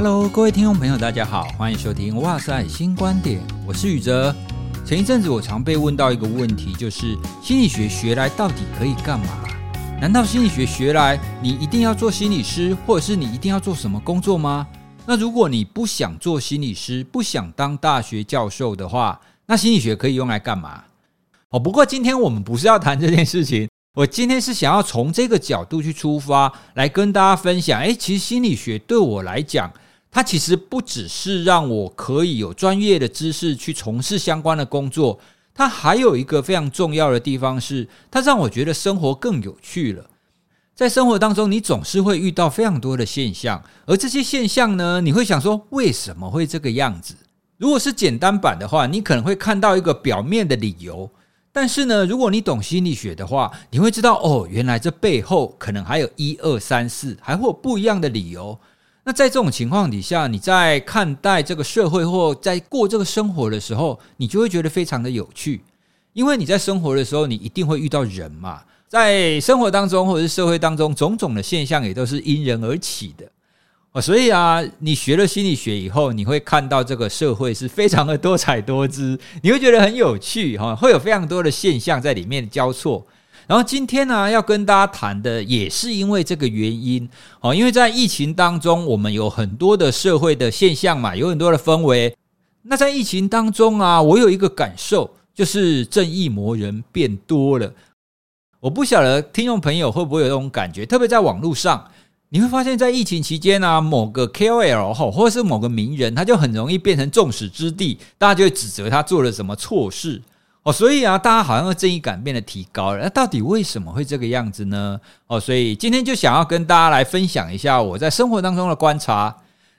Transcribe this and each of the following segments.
Hello，各位听众朋友，大家好，欢迎收听《哇塞新观点》，我是宇哲。前一阵子我常被问到一个问题，就是心理学学来到底可以干嘛？难道心理学学来你一定要做心理师，或者是你一定要做什么工作吗？那如果你不想做心理师，不想当大学教授的话，那心理学可以用来干嘛？哦，不过今天我们不是要谈这件事情。我今天是想要从这个角度去出发，来跟大家分享。诶，其实心理学对我来讲，它其实不只是让我可以有专业的知识去从事相关的工作，它还有一个非常重要的地方是，它让我觉得生活更有趣了。在生活当中，你总是会遇到非常多的现象，而这些现象呢，你会想说，为什么会这个样子？如果是简单版的话，你可能会看到一个表面的理由。但是呢，如果你懂心理学的话，你会知道哦，原来这背后可能还有一二三四，还会有不一样的理由。那在这种情况底下，你在看待这个社会或在过这个生活的时候，你就会觉得非常的有趣，因为你在生活的时候，你一定会遇到人嘛，在生活当中或者是社会当中，种种的现象也都是因人而起的。所以啊，你学了心理学以后，你会看到这个社会是非常的多彩多姿，你会觉得很有趣哈，会有非常多的现象在里面交错。然后今天呢，要跟大家谈的也是因为这个原因哦，因为在疫情当中，我们有很多的社会的现象嘛，有很多的氛围。那在疫情当中啊，我有一个感受，就是正义魔人变多了。我不晓得听众朋友会不会有这种感觉，特别在网络上。你会发现在疫情期间呢，某个 KOL 或者是某个名人，他就很容易变成众矢之的，大家就会指责他做了什么错事哦。所以啊，大家好像正义感变得提高了。那到底为什么会这个样子呢？哦，所以今天就想要跟大家来分享一下我在生活当中的观察。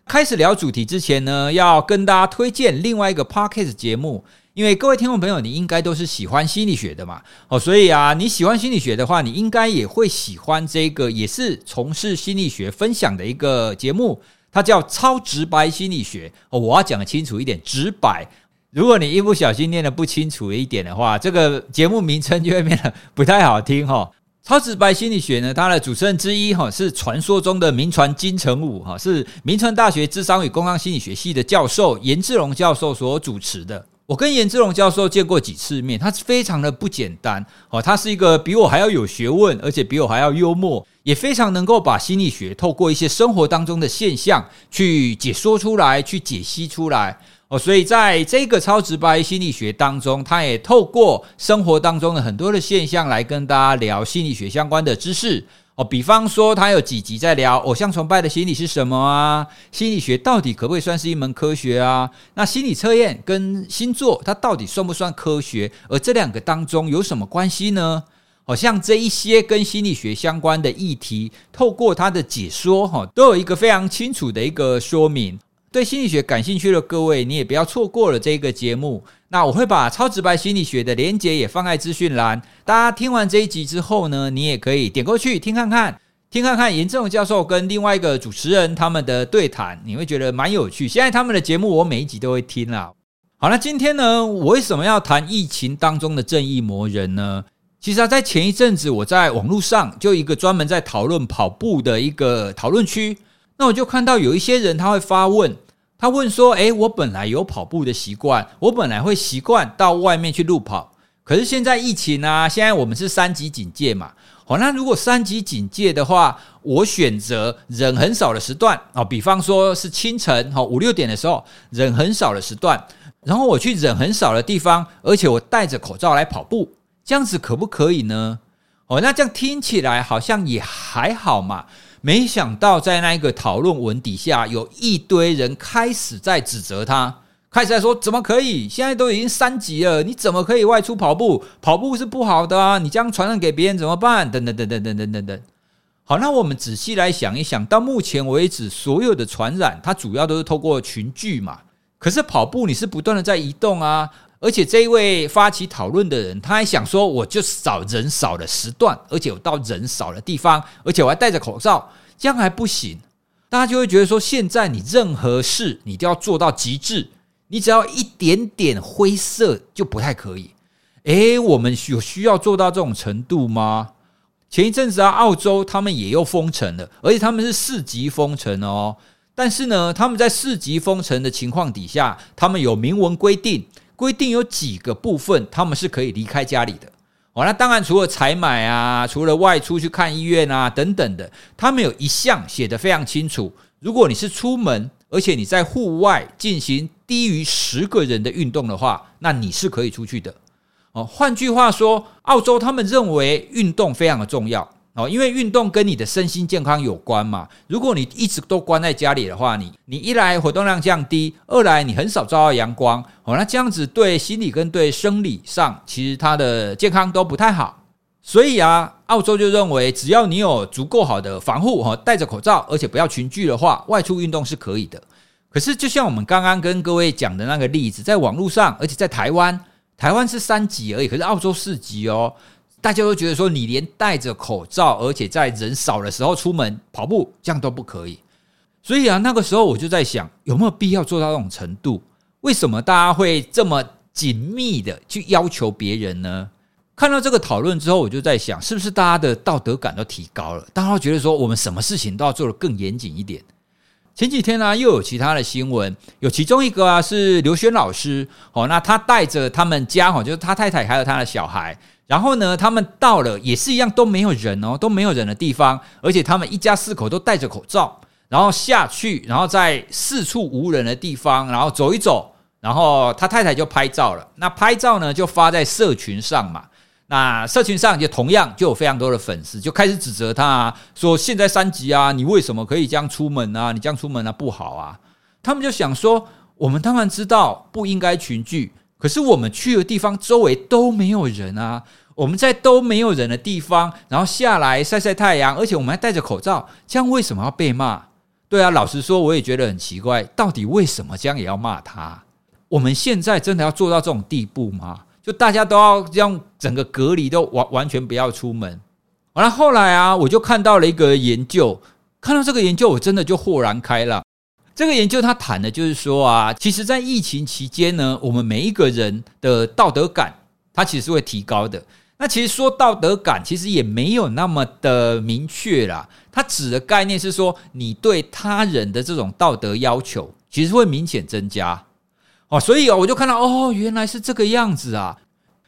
开始聊主题之前呢，要跟大家推荐另外一个 Podcast 节目。因为各位听众朋友，你应该都是喜欢心理学的嘛，哦，所以啊，你喜欢心理学的话，你应该也会喜欢这个也是从事心理学分享的一个节目，它叫超直白心理学。哦，我要讲得清楚一点，直白。如果你一不小心念得不清楚一点的话，这个节目名称就会变得不太好听哈。超直白心理学呢，它的主持人之一哈是传说中的名传金城武哈，是名传大学智商与工商心理学系的教授颜志龙教授所主持的。我跟颜志龙教授见过几次面，他非常的不简单哦，他是一个比我还要有学问，而且比我还要幽默，也非常能够把心理学透过一些生活当中的现象去解说出来，去解析出来哦。所以在这个超直白心理学当中，他也透过生活当中的很多的现象来跟大家聊心理学相关的知识。哦，比方说，他有几集在聊偶像崇拜的心理是什么啊？心理学到底可不可以算是一门科学啊？那心理测验跟星座，它到底算不算科学？而这两个当中有什么关系呢？好像这一些跟心理学相关的议题，透过他的解说，哈，都有一个非常清楚的一个说明。对心理学感兴趣的各位，你也不要错过了这个节目。那我会把超直白心理学的连结也放在资讯栏。大家听完这一集之后呢，你也可以点过去听看看，听看看颜志龙教授跟另外一个主持人他们的对谈，你会觉得蛮有趣。现在他们的节目我每一集都会听啦。好，那今天呢，我为什么要谈疫情当中的正义魔人呢？其实啊，在前一阵子，我在网络上就一个专门在讨论跑步的一个讨论区。那我就看到有一些人他会发问，他问说：“诶，我本来有跑步的习惯，我本来会习惯到外面去路跑，可是现在疫情啊，现在我们是三级警戒嘛，好，那如果三级警戒的话，我选择人很少的时段啊，比方说是清晨哈五六点的时候，人很少的时段，然后我去人很少的地方，而且我戴着口罩来跑步，这样子可不可以呢？哦，那这样听起来好像也还好嘛。”没想到，在那一个讨论文底下，有一堆人开始在指责他，开始在说：“怎么可以？现在都已经三级了，你怎么可以外出跑步？跑步是不好的啊！你这样传染给别人怎么办？”等等等等等等等等。好，那我们仔细来想一想，到目前为止，所有的传染它主要都是透过群聚嘛。可是跑步你是不断的在移动啊。而且这一位发起讨论的人，他还想说，我就找人少的时段，而且我到人少的地方，而且我还戴着口罩，这样还不行。大家就会觉得说，现在你任何事你都要做到极致，你只要一点点灰色就不太可以。诶，我们有需要做到这种程度吗？前一阵子啊，澳洲他们也又封城了，而且他们是四级封城哦。但是呢，他们在四级封城的情况底下，他们有明文规定，规定有几个部分他们是可以离开家里的。哦，那当然除了采买啊，除了外出去看医院啊等等的，他们有一项写得非常清楚：如果你是出门，而且你在户外进行低于十个人的运动的话，那你是可以出去的。哦，换句话说，澳洲他们认为运动非常的重要。哦，因为运动跟你的身心健康有关嘛。如果你一直都关在家里的话，你你一来活动量降低，二来你很少照到阳光，哦，那这样子对心理跟对生理上，其实它的健康都不太好。所以啊，澳洲就认为，只要你有足够好的防护，哈，戴着口罩，而且不要群聚的话，外出运动是可以的。可是，就像我们刚刚跟各位讲的那个例子，在网络上，而且在台湾，台湾是三级而已，可是澳洲四级哦。大家都觉得说，你连戴着口罩，而且在人少的时候出门跑步，这样都不可以。所以啊，那个时候我就在想，有没有必要做到这种程度？为什么大家会这么紧密的去要求别人呢？看到这个讨论之后，我就在想，是不是大家的道德感都提高了？大家都觉得说，我们什么事情都要做得更严谨一点。前几天呢，又有其他的新闻，有其中一个啊是刘轩老师，哦，那他带着他们家，哈，就是他太太还有他的小孩。然后呢，他们到了也是一样都没有人哦，都没有人的地方，而且他们一家四口都戴着口罩，然后下去，然后在四处无人的地方，然后走一走，然后他太太就拍照了。那拍照呢，就发在社群上嘛。那社群上也同样就有非常多的粉丝，就开始指责他，说现在三级啊，你为什么可以这样出门啊？你这样出门啊不好啊。他们就想说，我们当然知道不应该群聚。可是我们去的地方周围都没有人啊！我们在都没有人的地方，然后下来晒晒太阳，而且我们还戴着口罩，这样为什么要被骂？对啊，老实说，我也觉得很奇怪，到底为什么这样也要骂他？我们现在真的要做到这种地步吗？就大家都要这样整个隔离，都完完全不要出门？完了后来啊，我就看到了一个研究，看到这个研究，我真的就豁然开朗。这个研究他谈的就是说啊，其实，在疫情期间呢，我们每一个人的道德感，它其实是会提高的。那其实说道德感，其实也没有那么的明确啦。它指的概念是说，你对他人的这种道德要求，其实会明显增加。哦，所以我就看到，哦，原来是这个样子啊。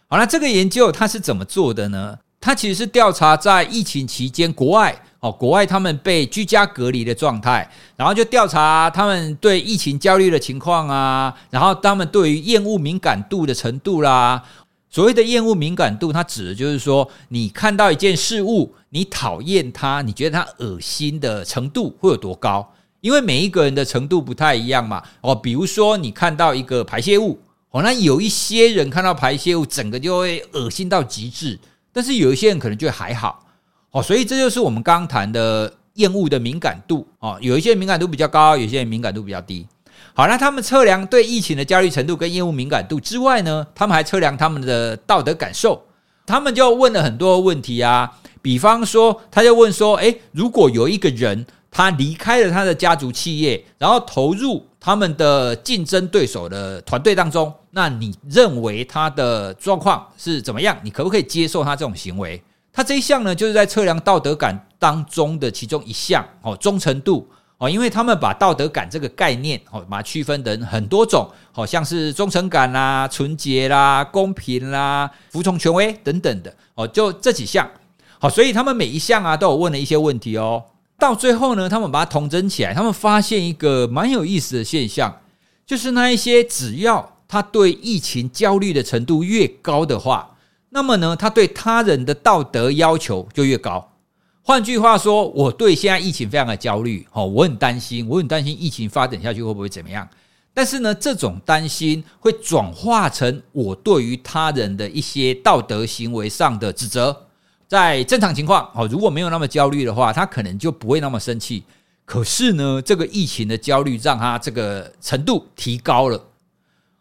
好，那这个研究它是怎么做的呢？它其实是调查在疫情期间国外。哦，国外他们被居家隔离的状态，然后就调查他们对疫情焦虑的情况啊，然后他们对于厌恶敏感度的程度啦。所谓的厌恶敏感度，它指的就是说，你看到一件事物，你讨厌它，你觉得它恶心的程度会有多高？因为每一个人的程度不太一样嘛。哦，比如说你看到一个排泄物，哦，那有一些人看到排泄物，整个就会恶心到极致，但是有一些人可能就还好。哦，所以这就是我们刚谈的厌恶的敏感度哦，有一些敏感度比较高，有些人敏感度比较低。好，那他们测量对疫情的焦虑程度跟厌恶敏感度之外呢，他们还测量他们的道德感受。他们就问了很多问题啊，比方说，他就问说，诶，如果有一个人他离开了他的家族企业，然后投入他们的竞争对手的团队当中，那你认为他的状况是怎么样？你可不可以接受他这种行为？它这一项呢，就是在测量道德感当中的其中一项哦，忠诚度哦，因为他们把道德感这个概念哦，把它区分成很多种，好像是忠诚感啦、纯洁啦、公平啦、服从权威等等的哦，就这几项好，所以他们每一项啊都有问了一些问题哦，到最后呢，他们把它统整起来，他们发现一个蛮有意思的现象，就是那一些只要他对疫情焦虑的程度越高的话。那么呢，他对他人的道德要求就越高。换句话说，我对现在疫情非常的焦虑，哦，我很担心，我很担心疫情发展下去会不会怎么样。但是呢，这种担心会转化成我对于他人的一些道德行为上的指责。在正常情况，哦，如果没有那么焦虑的话，他可能就不会那么生气。可是呢，这个疫情的焦虑让他这个程度提高了，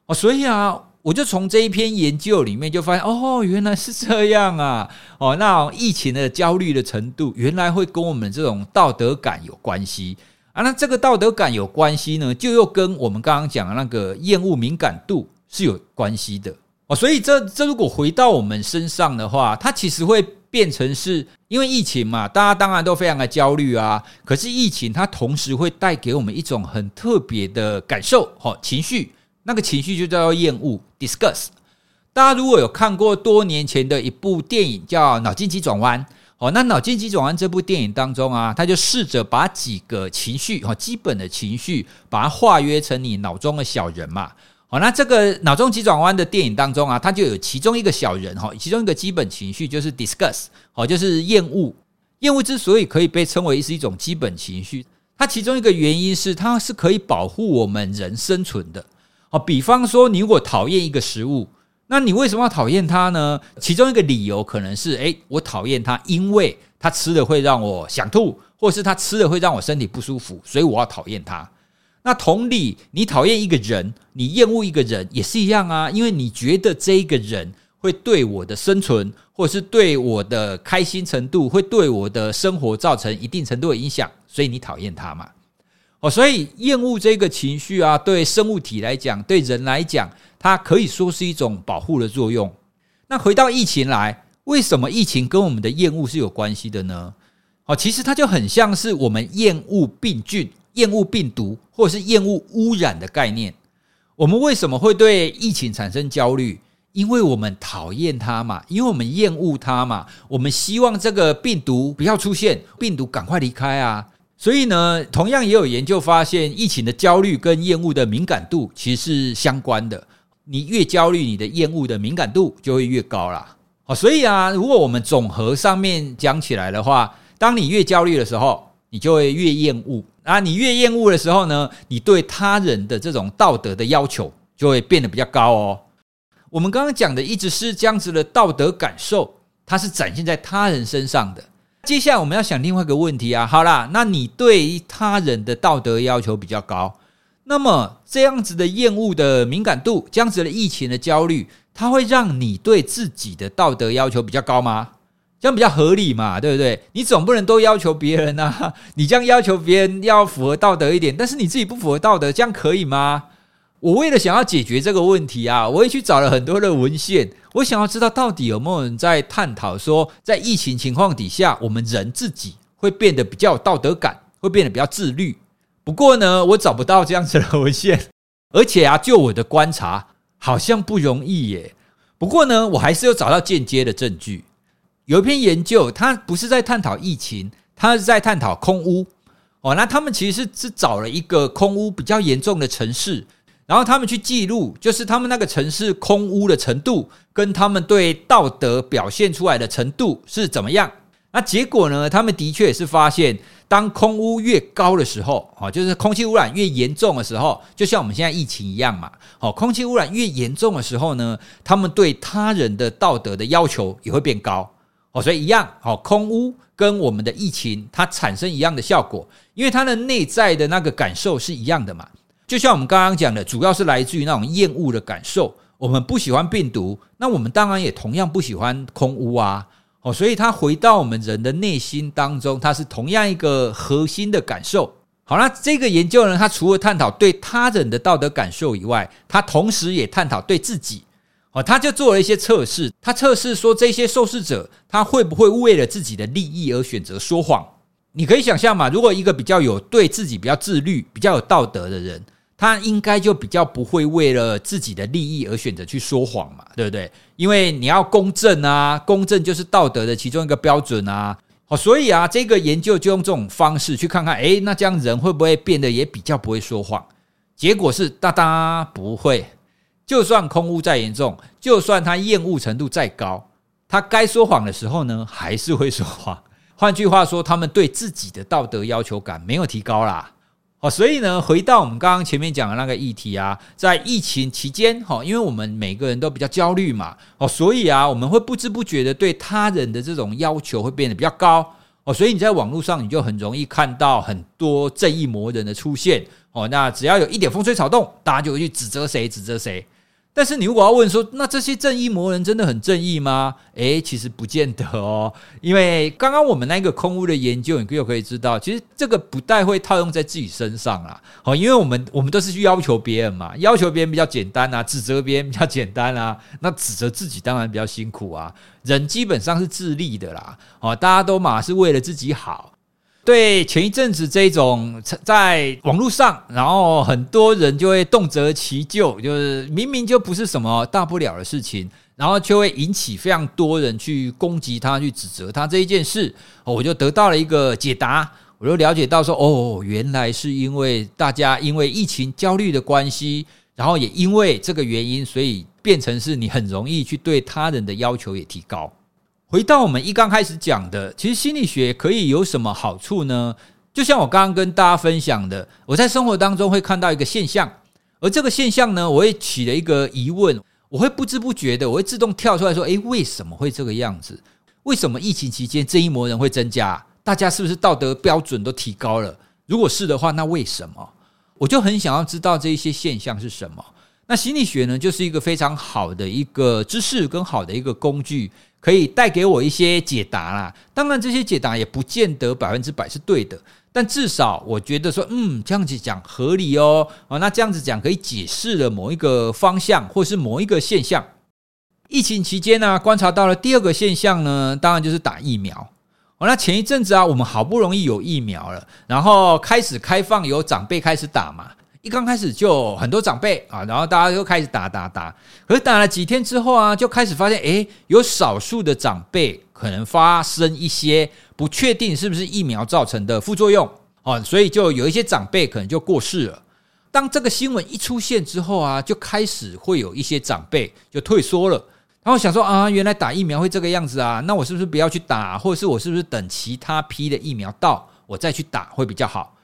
哦，所以啊。我就从这一篇研究里面就发现，哦，原来是这样啊！哦，那疫情的焦虑的程度，原来会跟我们这种道德感有关系啊。那这个道德感有关系呢，就又跟我们刚刚讲的那个厌恶敏感度是有关系的哦。所以这这如果回到我们身上的话，它其实会变成是因为疫情嘛，大家当然都非常的焦虑啊。可是疫情它同时会带给我们一种很特别的感受，哈，情绪，那个情绪就叫做厌恶，discuss。大家如果有看过多年前的一部电影叫《脑筋急转弯》，哦，那《脑筋急转弯》这部电影当中啊，他就试着把几个情绪，哈，基本的情绪，把它化约成你脑中的小人嘛。好，那这个脑中急转弯的电影当中啊，它就有其中一个小人哈，其中一个基本情绪就是 discuss，好，就是厌恶。厌恶之所以可以被称为是一种基本情绪，它其中一个原因是它是可以保护我们人生存的。好，比方说你如果讨厌一个食物，那你为什么要讨厌它呢？其中一个理由可能是，诶，我讨厌它，因为它吃了会让我想吐，或是它吃了会让我身体不舒服，所以我要讨厌它。那同理，你讨厌一个人，你厌恶一个人也是一样啊，因为你觉得这一个人会对我的生存，或者是对我的开心程度，会对我的生活造成一定程度的影响，所以你讨厌他嘛。哦，所以厌恶这个情绪啊，对生物体来讲，对人来讲，它可以说是一种保护的作用。那回到疫情来，为什么疫情跟我们的厌恶是有关系的呢？哦，其实它就很像是我们厌恶病菌。厌恶病毒或者是厌恶污染的概念，我们为什么会对疫情产生焦虑？因为我们讨厌它嘛，因为我们厌恶它嘛，我们希望这个病毒不要出现，病毒赶快离开啊！所以呢，同样也有研究发现，疫情的焦虑跟厌恶的敏感度其实是相关的。你越焦虑，你的厌恶的敏感度就会越高啦。好，所以啊，如果我们总和上面讲起来的话，当你越焦虑的时候，你就会越厌恶。啊，你越厌恶的时候呢，你对他人的这种道德的要求就会变得比较高哦。我们刚刚讲的一直是这样子的道德感受，它是展现在他人身上的。接下来我们要想另外一个问题啊，好啦，那你对他人的道德要求比较高，那么这样子的厌恶的敏感度，这样子的疫情的焦虑，它会让你对自己的道德要求比较高吗？这样比较合理嘛，对不对？你总不能都要求别人啊，你这样要求别人要符合道德一点，但是你自己不符合道德，这样可以吗？我为了想要解决这个问题啊，我也去找了很多的文献，我想要知道到底有没有人在探讨说，在疫情情况底下，我们人自己会变得比较有道德感，会变得比较自律。不过呢，我找不到这样子的文献，而且啊，就我的观察，好像不容易耶。不过呢，我还是有找到间接的证据。有一篇研究，它不是在探讨疫情，它是在探讨空屋哦。那他们其实是是找了一个空屋比较严重的城市，然后他们去记录，就是他们那个城市空污的程度，跟他们对道德表现出来的程度是怎么样。那结果呢？他们的确也是发现，当空污越高的时候，哦，就是空气污染越严重的时候，就像我们现在疫情一样嘛。哦，空气污染越严重的时候呢，他们对他人的道德的要求也会变高。哦，所以一样，好，空污跟我们的疫情它产生一样的效果，因为它的内在的那个感受是一样的嘛。就像我们刚刚讲的，主要是来自于那种厌恶的感受。我们不喜欢病毒，那我们当然也同样不喜欢空屋啊。哦，所以它回到我们人的内心当中，它是同样一个核心的感受。好，那这个研究呢，它除了探讨对他人的道德感受以外，它同时也探讨对自己。哦，他就做了一些测试，他测试说这些受试者他会不会为了自己的利益而选择说谎？你可以想象嘛，如果一个比较有对自己比较自律、比较有道德的人，他应该就比较不会为了自己的利益而选择去说谎嘛，对不对？因为你要公正啊，公正就是道德的其中一个标准啊。哦，所以啊，这个研究就用这种方式去看看，诶，那这样人会不会变得也比较不会说谎？结果是，哒哒，不会。就算空污再严重，就算他厌恶程度再高，他该说谎的时候呢，还是会说谎。换句话说，他们对自己的道德要求感没有提高啦。哦，所以呢，回到我们刚刚前面讲的那个议题啊，在疫情期间，哈，因为我们每个人都比较焦虑嘛，哦，所以啊，我们会不知不觉的对他人的这种要求会变得比较高。哦，所以你在网络上，你就很容易看到很多正义魔人的出现。哦，那只要有一点风吹草动，大家就会去指责谁，指责谁。但是你如果要问说，那这些正义魔人真的很正义吗？诶，其实不见得哦。因为刚刚我们那个空屋的研究，你就可以知道，其实这个不太会套用在自己身上啦。好，因为我们我们都是去要求别人嘛，要求别人比较简单啊，指责别人比较简单啊。那指责自己当然比较辛苦啊。人基本上是自利的啦，哦，大家都嘛是为了自己好。对，前一阵子这种在网络上，然后很多人就会动辄其咎，就是明明就不是什么大不了的事情，然后就会引起非常多人去攻击他，去指责他这一件事。我就得到了一个解答，我就了解到说，哦，原来是因为大家因为疫情焦虑的关系，然后也因为这个原因，所以变成是你很容易去对他人的要求也提高。回到我们一刚开始讲的，其实心理学可以有什么好处呢？就像我刚刚跟大家分享的，我在生活当中会看到一个现象，而这个现象呢，我会起了一个疑问，我会不知不觉的，我会自动跳出来说：诶，为什么会这个样子？为什么疫情期间这一模人会增加？大家是不是道德标准都提高了？如果是的话，那为什么？我就很想要知道这一些现象是什么。那心理学呢，就是一个非常好的一个知识跟好的一个工具。可以带给我一些解答啦，当然这些解答也不见得百分之百是对的，但至少我觉得说，嗯，这样子讲合理哦，哦，那这样子讲可以解释了某一个方向或是某一个现象。疫情期间呢，观察到了第二个现象呢，当然就是打疫苗。哦，那前一阵子啊，我们好不容易有疫苗了，然后开始开放，有长辈开始打嘛。一刚开始就很多长辈啊，然后大家就开始打打打，可是打了几天之后啊，就开始发现，诶，有少数的长辈可能发生一些不确定是不是疫苗造成的副作用哦，所以就有一些长辈可能就过世了。当这个新闻一出现之后啊，就开始会有一些长辈就退缩了，然后想说啊，原来打疫苗会这个样子啊，那我是不是不要去打，或者是我是不是等其他批的疫苗到我再去打会比较好？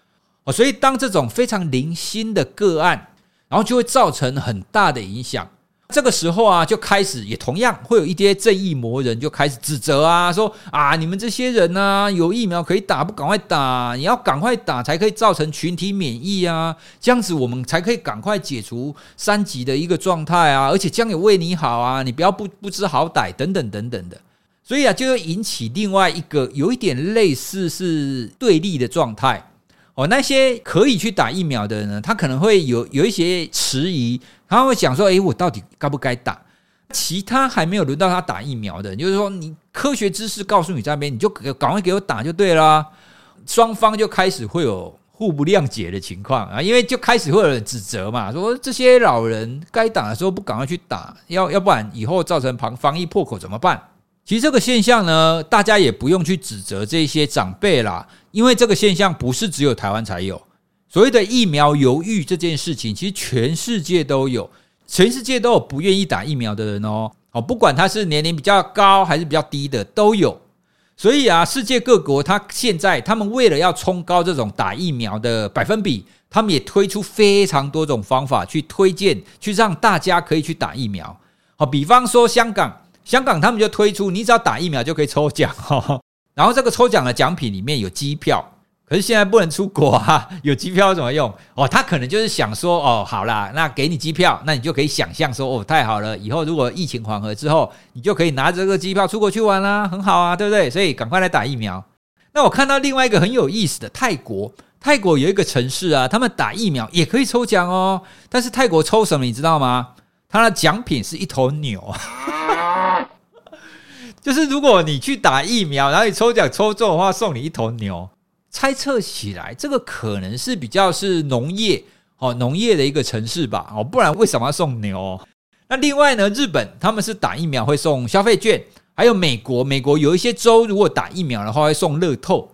哦，所以当这种非常零星的个案，然后就会造成很大的影响。这个时候啊，就开始也同样会有一些正义魔人就开始指责啊，说啊，你们这些人呢，有疫苗可以打，不赶快打？你要赶快打，才可以造成群体免疫啊，这样子我们才可以赶快解除三级的一个状态啊，而且将也为你好啊，你不要不不知好歹等等等等的。所以啊，就会引起另外一个有一点类似是对立的状态。哦，那些可以去打疫苗的人呢，他可能会有有一些迟疑，他会想说：“诶，我到底该不该打？”其他还没有轮到他打疫苗的，就是说，你科学知识告诉你这边，你就赶快给我打就对了。双方就开始会有互不谅解的情况啊，因为就开始会有人指责嘛，说这些老人该打的时候不赶快去打，要要不然以后造成防防疫破口怎么办？其实这个现象呢，大家也不用去指责这些长辈啦。因为这个现象不是只有台湾才有，所谓的疫苗犹豫这件事情，其实全世界都有，全世界都有不愿意打疫苗的人哦。哦，不管他是年龄比较高还是比较低的都有。所以啊，世界各国他现在他们为了要冲高这种打疫苗的百分比，他们也推出非常多种方法去推荐，去让大家可以去打疫苗。好，比方说香港，香港他们就推出，你只要打疫苗就可以抽奖哈。然后这个抽奖的奖品里面有机票，可是现在不能出国啊，有机票怎么用？哦，他可能就是想说，哦，好啦，那给你机票，那你就可以想象说，哦，太好了，以后如果疫情缓和之后，你就可以拿这个机票出国去玩啦，很好啊，对不对？所以赶快来打疫苗。那我看到另外一个很有意思的泰国，泰国有一个城市啊，他们打疫苗也可以抽奖哦，但是泰国抽什么你知道吗？他的奖品是一头牛。就是如果你去打疫苗，然后你抽奖抽中的话，送你一头牛。猜测起来，这个可能是比较是农业哦，农业的一个城市吧哦，不然为什么要送牛？那另外呢，日本他们是打疫苗会送消费券，还有美国，美国有一些州如果打疫苗的话会送乐透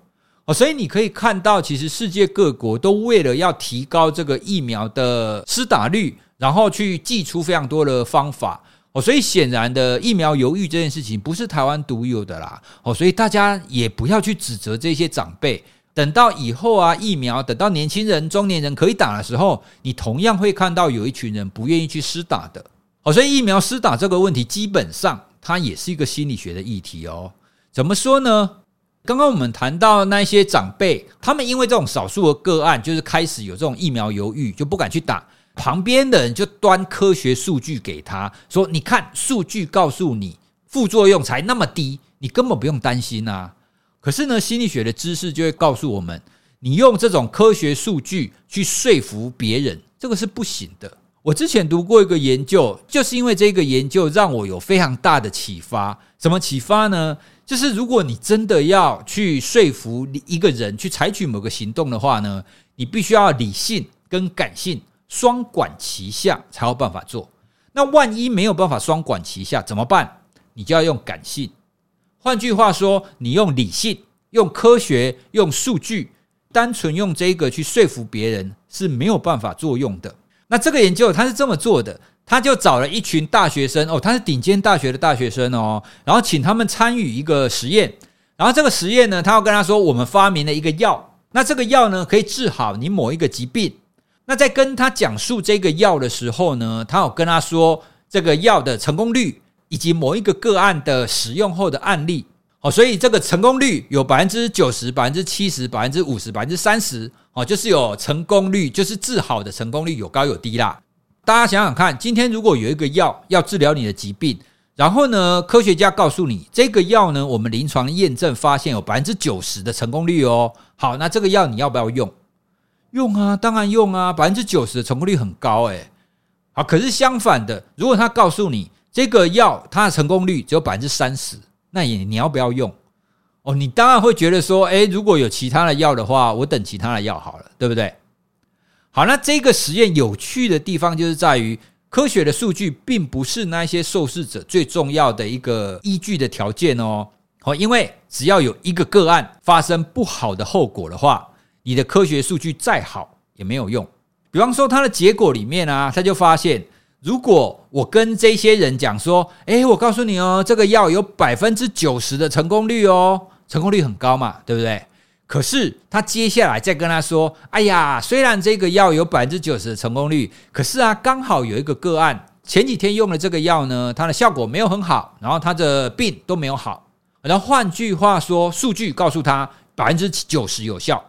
哦，所以你可以看到，其实世界各国都为了要提高这个疫苗的施打率，然后去祭出非常多的方法。哦，所以显然的疫苗犹豫这件事情不是台湾独有的啦。哦，所以大家也不要去指责这些长辈。等到以后啊，疫苗等到年轻人、中年人可以打的时候，你同样会看到有一群人不愿意去施打的。哦，所以疫苗施打这个问题，基本上它也是一个心理学的议题哦。怎么说呢？刚刚我们谈到那些长辈，他们因为这种少数的个案，就是开始有这种疫苗犹豫，就不敢去打。旁边的人就端科学数据给他说：“你看，数据告诉你副作用才那么低，你根本不用担心啊。”可是呢，心理学的知识就会告诉我们，你用这种科学数据去说服别人，这个是不行的。我之前读过一个研究，就是因为这个研究让我有非常大的启发。什么启发呢？就是如果你真的要去说服一个人去采取某个行动的话呢，你必须要理性跟感性双管齐下才有办法做。那万一没有办法双管齐下怎么办？你就要用感性。换句话说，你用理性、用科学、用数据，单纯用这个去说服别人是没有办法作用的。那这个研究他是这么做的。他就找了一群大学生哦，他是顶尖大学的大学生哦，然后请他们参与一个实验，然后这个实验呢，他要跟他说，我们发明了一个药，那这个药呢可以治好你某一个疾病。那在跟他讲述这个药的时候呢，他有跟他说这个药的成功率以及某一个个案的使用后的案例哦，所以这个成功率有百分之九十、百分之七十、百分之五十、百分之三十哦，就是有成功率，就是治好的成功率有高有低啦。大家想想看，今天如果有一个药要治疗你的疾病，然后呢，科学家告诉你这个药呢，我们临床验证发现有百分之九十的成功率哦。好，那这个药你要不要用？用啊，当然用啊，百分之九十的成功率很高诶。好，可是相反的，如果他告诉你这个药它的成功率只有百分之三十，那你你要不要用？哦，你当然会觉得说，诶，如果有其他的药的话，我等其他的药好了，对不对？好，那这个实验有趣的地方就是在于，科学的数据并不是那些受试者最重要的一个依据的条件哦。好，因为只要有一个个案发生不好的后果的话，你的科学数据再好也没有用。比方说，他的结果里面啊，他就发现，如果我跟这些人讲说，诶，我告诉你哦，这个药有百分之九十的成功率哦，成功率很高嘛，对不对？可是他接下来再跟他说：“哎呀，虽然这个药有百分之九十的成功率，可是啊，刚好有一个个案前几天用了这个药呢，它的效果没有很好，然后他的病都没有好。然后换句话说，数据告诉他百分之九十有效，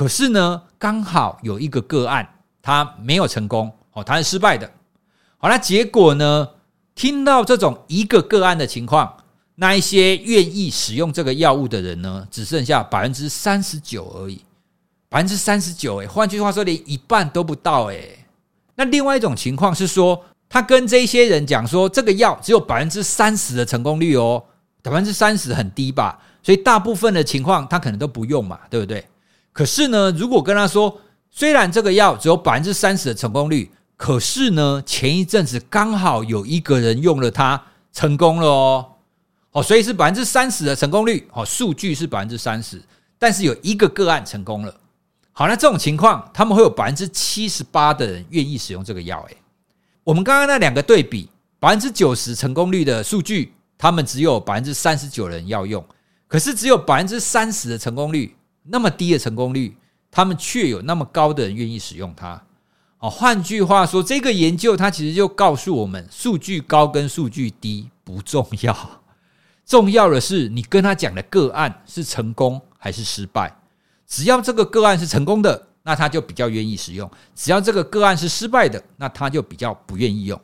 可是呢，刚好有一个个案他没有成功，哦，他是失败的。好，那结果呢？听到这种一个个案的情况。”那一些愿意使用这个药物的人呢，只剩下百分之三十九而已，百分之三十九，诶，换句话说，连一半都不到，诶。那另外一种情况是说，他跟这些人讲说，这个药只有百分之三十的成功率哦，百分之三十很低吧，所以大部分的情况他可能都不用嘛，对不对？可是呢，如果跟他说，虽然这个药只有百分之三十的成功率，可是呢，前一阵子刚好有一个人用了它，成功了哦。哦，所以是百分之三十的成功率，哦，数据是百分之三十，但是有一个个案成功了。好，那这种情况，他们会有百分之七十八的人愿意使用这个药。诶，我们刚刚那两个对比，百分之九十成功率的数据，他们只有百分之三十九人要用，可是只有百分之三十的成功率，那么低的成功率，他们却有那么高的人愿意使用它。哦，换句话说，这个研究它其实就告诉我们，数据高跟数据低不重要。重要的是，你跟他讲的个案是成功还是失败。只要这个个案是成功的，那他就比较愿意使用；只要这个个案是失败的，那他就比较不愿意用，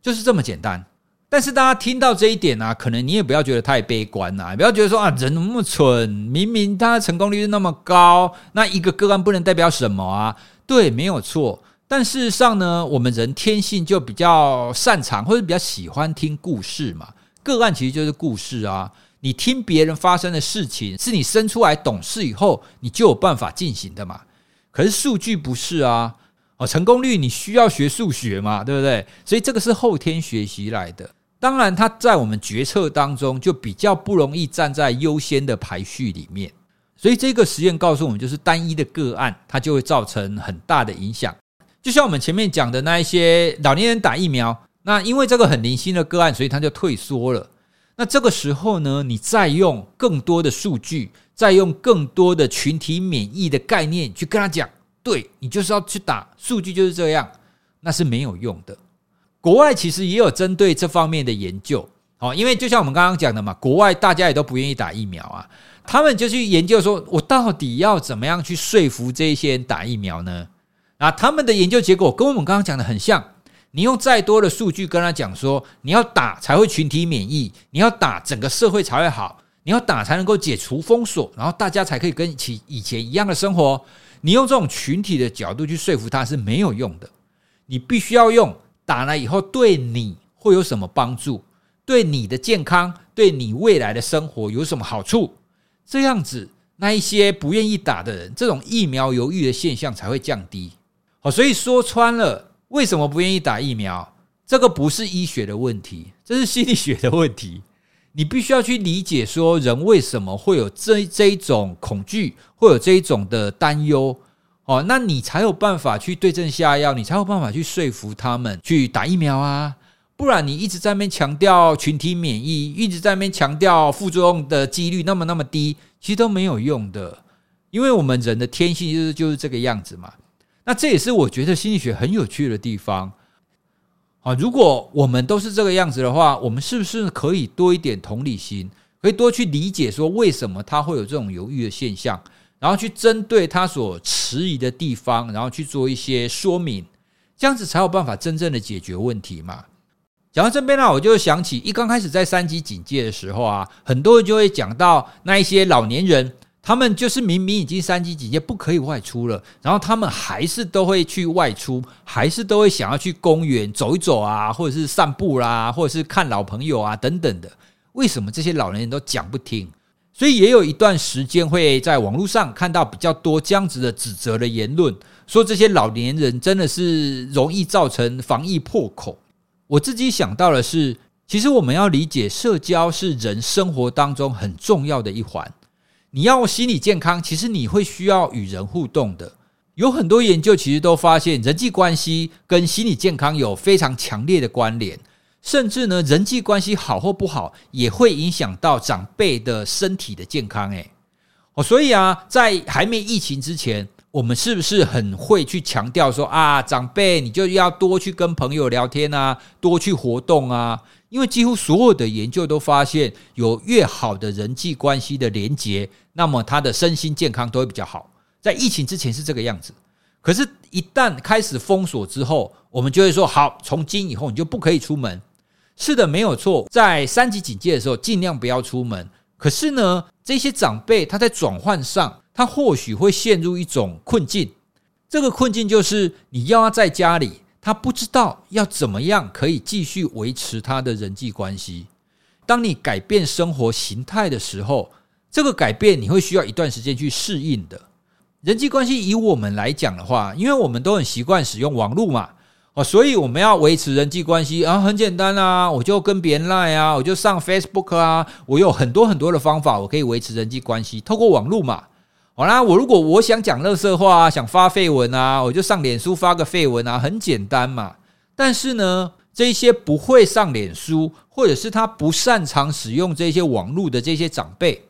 就是这么简单。但是大家听到这一点啊，可能你也不要觉得太悲观啊，不要觉得说啊，人那么蠢？明明他的成功率是那么高，那一个个案不能代表什么啊？对，没有错。但事实上呢，我们人天性就比较擅长或者比较喜欢听故事嘛。个案其实就是故事啊，你听别人发生的事情，是你生出来懂事以后，你就有办法进行的嘛。可是数据不是啊，哦，成功率你需要学数学嘛，对不对？所以这个是后天学习来的。当然，它在我们决策当中就比较不容易站在优先的排序里面。所以这个实验告诉我们，就是单一的个案，它就会造成很大的影响。就像我们前面讲的那一些老年人打疫苗。那因为这个很零星的个案，所以他就退缩了。那这个时候呢，你再用更多的数据，再用更多的群体免疫的概念去跟他讲，对，你就是要去打，数据就是这样，那是没有用的。国外其实也有针对这方面的研究，哦，因为就像我们刚刚讲的嘛，国外大家也都不愿意打疫苗啊，他们就去研究说，我到底要怎么样去说服这一些人打疫苗呢？啊，他们的研究结果跟我们刚刚讲的很像。你用再多的数据跟他讲说，你要打才会群体免疫，你要打整个社会才会好，你要打才能够解除封锁，然后大家才可以跟以以前一样的生活。你用这种群体的角度去说服他是没有用的。你必须要用打了以后对你会有什么帮助，对你的健康，对你未来的生活有什么好处？这样子，那一些不愿意打的人，这种疫苗犹豫的现象才会降低。好，所以说穿了。为什么不愿意打疫苗？这个不是医学的问题，这是心理学的问题。你必须要去理解，说人为什么会有这这一种恐惧，会有这一种的担忧，哦，那你才有办法去对症下药，你才有办法去说服他们去打疫苗啊。不然你一直在那边强调群体免疫，一直在那边强调副作用的几率那么那么低，其实都没有用的，因为我们人的天性就是就是这个样子嘛。那这也是我觉得心理学很有趣的地方啊！如果我们都是这个样子的话，我们是不是可以多一点同理心，可以多去理解说为什么他会有这种犹豫的现象，然后去针对他所迟疑的地方，然后去做一些说明，这样子才有办法真正的解决问题嘛。讲到这边呢，我就想起一刚开始在三级警戒的时候啊，很多人就会讲到那一些老年人。他们就是明明已经三级警戒不可以外出了，然后他们还是都会去外出，还是都会想要去公园走一走啊，或者是散步啦，或者是看老朋友啊等等的。为什么这些老年人都讲不听？所以也有一段时间会在网络上看到比较多这样子的指责的言论，说这些老年人真的是容易造成防疫破口。我自己想到的是，其实我们要理解，社交是人生活当中很重要的一环。你要心理健康，其实你会需要与人互动的。有很多研究其实都发现，人际关系跟心理健康有非常强烈的关联，甚至呢，人际关系好或不好，也会影响到长辈的身体的健康。诶，哦，所以啊，在还没疫情之前，我们是不是很会去强调说啊，长辈你就要多去跟朋友聊天啊，多去活动啊？因为几乎所有的研究都发现，有越好的人际关系的连结，那么他的身心健康都会比较好。在疫情之前是这个样子，可是，一旦开始封锁之后，我们就会说：好，从今以后你就不可以出门。是的，没有错，在三级警戒的时候，尽量不要出门。可是呢，这些长辈他在转换上，他或许会陷入一种困境。这个困境就是，你要他在家里。他不知道要怎么样可以继续维持他的人际关系。当你改变生活形态的时候，这个改变你会需要一段时间去适应的。人际关系以我们来讲的话，因为我们都很习惯使用网络嘛，哦，所以我们要维持人际关系啊，很简单啊，我就跟别人赖啊，我就上 Facebook 啊，我有很多很多的方法，我可以维持人际关系，透过网络嘛。好啦，我如果我想讲垃圾话啊，想发废文啊，我就上脸书发个废文啊，很简单嘛。但是呢，这些不会上脸书，或者是他不擅长使用这些网络的这些长辈，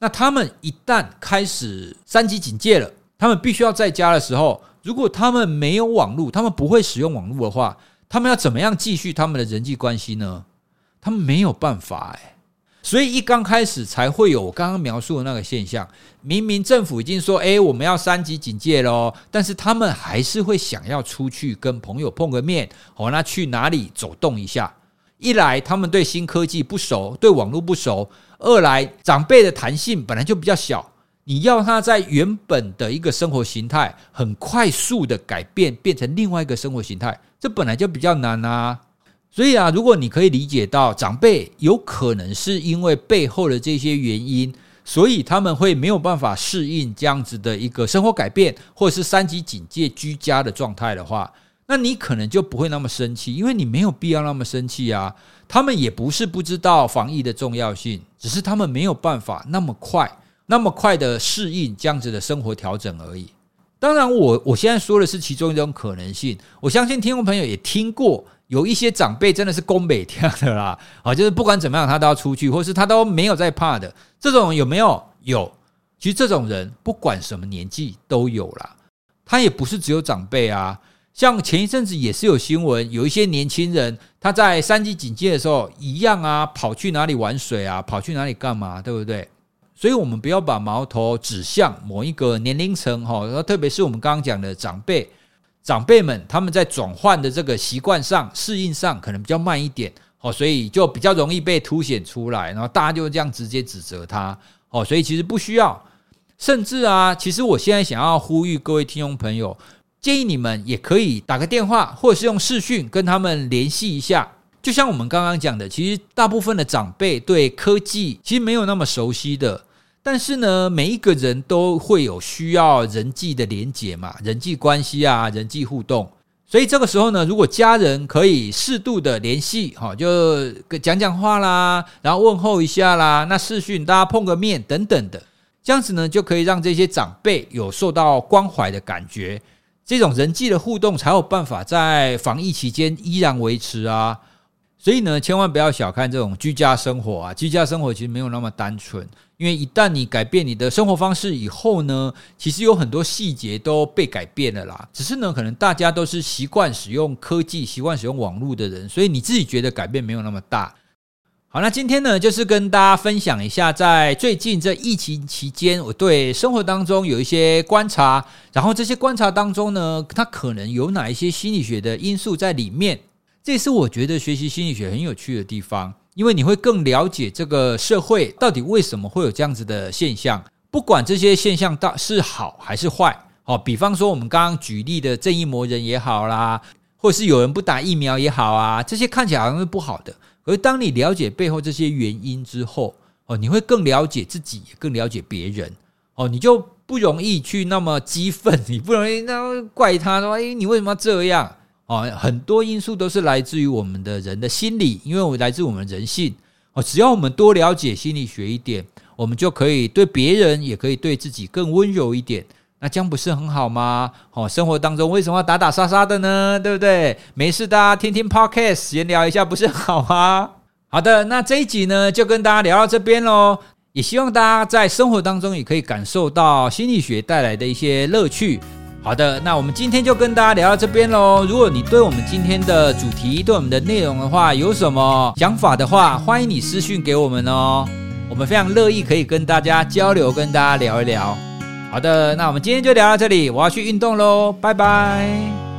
那他们一旦开始三级警戒了，他们必须要在家的时候，如果他们没有网络，他们不会使用网络的话，他们要怎么样继续他们的人际关系呢？他们没有办法哎。所以一刚开始才会有我刚刚描述的那个现象，明明政府已经说，诶，我们要三级警戒喽，但是他们还是会想要出去跟朋友碰个面，哦，那去哪里走动一下？一来他们对新科技不熟，对网络不熟；二来长辈的弹性本来就比较小，你要他在原本的一个生活形态很快速的改变，变成另外一个生活形态，这本来就比较难啊。所以啊，如果你可以理解到长辈有可能是因为背后的这些原因，所以他们会没有办法适应这样子的一个生活改变，或者是三级警戒居家的状态的话，那你可能就不会那么生气，因为你没有必要那么生气啊。他们也不是不知道防疫的重要性，只是他们没有办法那么快、那么快的适应这样子的生活调整而已。当然我，我现在说的是其中一种可能性。我相信听众朋友也听过。有一些长辈真的是攻北跳的啦，啊，就是不管怎么样，他都要出去，或是他都没有在怕的。这种有没有？有。其实这种人不管什么年纪都有啦。他也不是只有长辈啊，像前一阵子也是有新闻，有一些年轻人他在三级警戒的时候一样啊，跑去哪里玩水啊，跑去哪里干嘛，对不对？所以我们不要把矛头指向某一个年龄层哈，特别是我们刚刚讲的长辈。长辈们他们在转换的这个习惯上、适应上可能比较慢一点，哦，所以就比较容易被凸显出来，然后大家就这样直接指责他，哦，所以其实不需要。甚至啊，其实我现在想要呼吁各位听众朋友，建议你们也可以打个电话，或者是用视讯跟他们联系一下。就像我们刚刚讲的，其实大部分的长辈对科技其实没有那么熟悉的，但是呢，每一个人都会有需要人际的连结嘛，人际关系啊，人际互动。所以这个时候呢，如果家人可以适度的联系，哈，就讲讲话啦，然后问候一下啦，那视讯大家碰个面等等的。这样子呢，就可以让这些长辈有受到关怀的感觉，这种人际的互动才有办法在防疫期间依然维持啊。所以呢，千万不要小看这种居家生活啊，居家生活其实没有那么单纯，因为一旦你改变你的生活方式以后呢，其实有很多细节都被改变了啦。只是呢，可能大家都是习惯使用科技、习惯使用网络的人，所以你自己觉得改变没有那么大。好，那今天呢，就是跟大家分享一下，在最近这疫情期间，我对生活当中有一些观察，然后这些观察当中呢，它可能有哪一些心理学的因素在里面，这是我觉得学习心理学很有趣的地方，因为你会更了解这个社会到底为什么会有这样子的现象，不管这些现象到是好还是坏，哦，比方说我们刚刚举例的正义魔人也好啦，或者是有人不打疫苗也好啊，这些看起来好像是不好的。而当你了解背后这些原因之后，哦，你会更了解自己，也更了解别人，哦，你就不容易去那么激愤，你不容易那么怪他说，哎，你为什么要这样？哦，很多因素都是来自于我们的人的心理，因为我来自我们人性。哦，只要我们多了解心理学一点，我们就可以对别人，也可以对自己更温柔一点。那这样不是很好吗？哦，生活当中为什么要打打杀杀的呢？对不对？没事，大家听听 Podcast 闲聊一下，不是很好吗？好的，那这一集呢，就跟大家聊到这边喽。也希望大家在生活当中也可以感受到心理学带来的一些乐趣。好的，那我们今天就跟大家聊到这边喽。如果你对我们今天的主题、对我们的内容的话，有什么想法的话，欢迎你私讯给我们哦。我们非常乐意可以跟大家交流，跟大家聊一聊。好的，那我们今天就聊到这里，我要去运动喽，拜拜。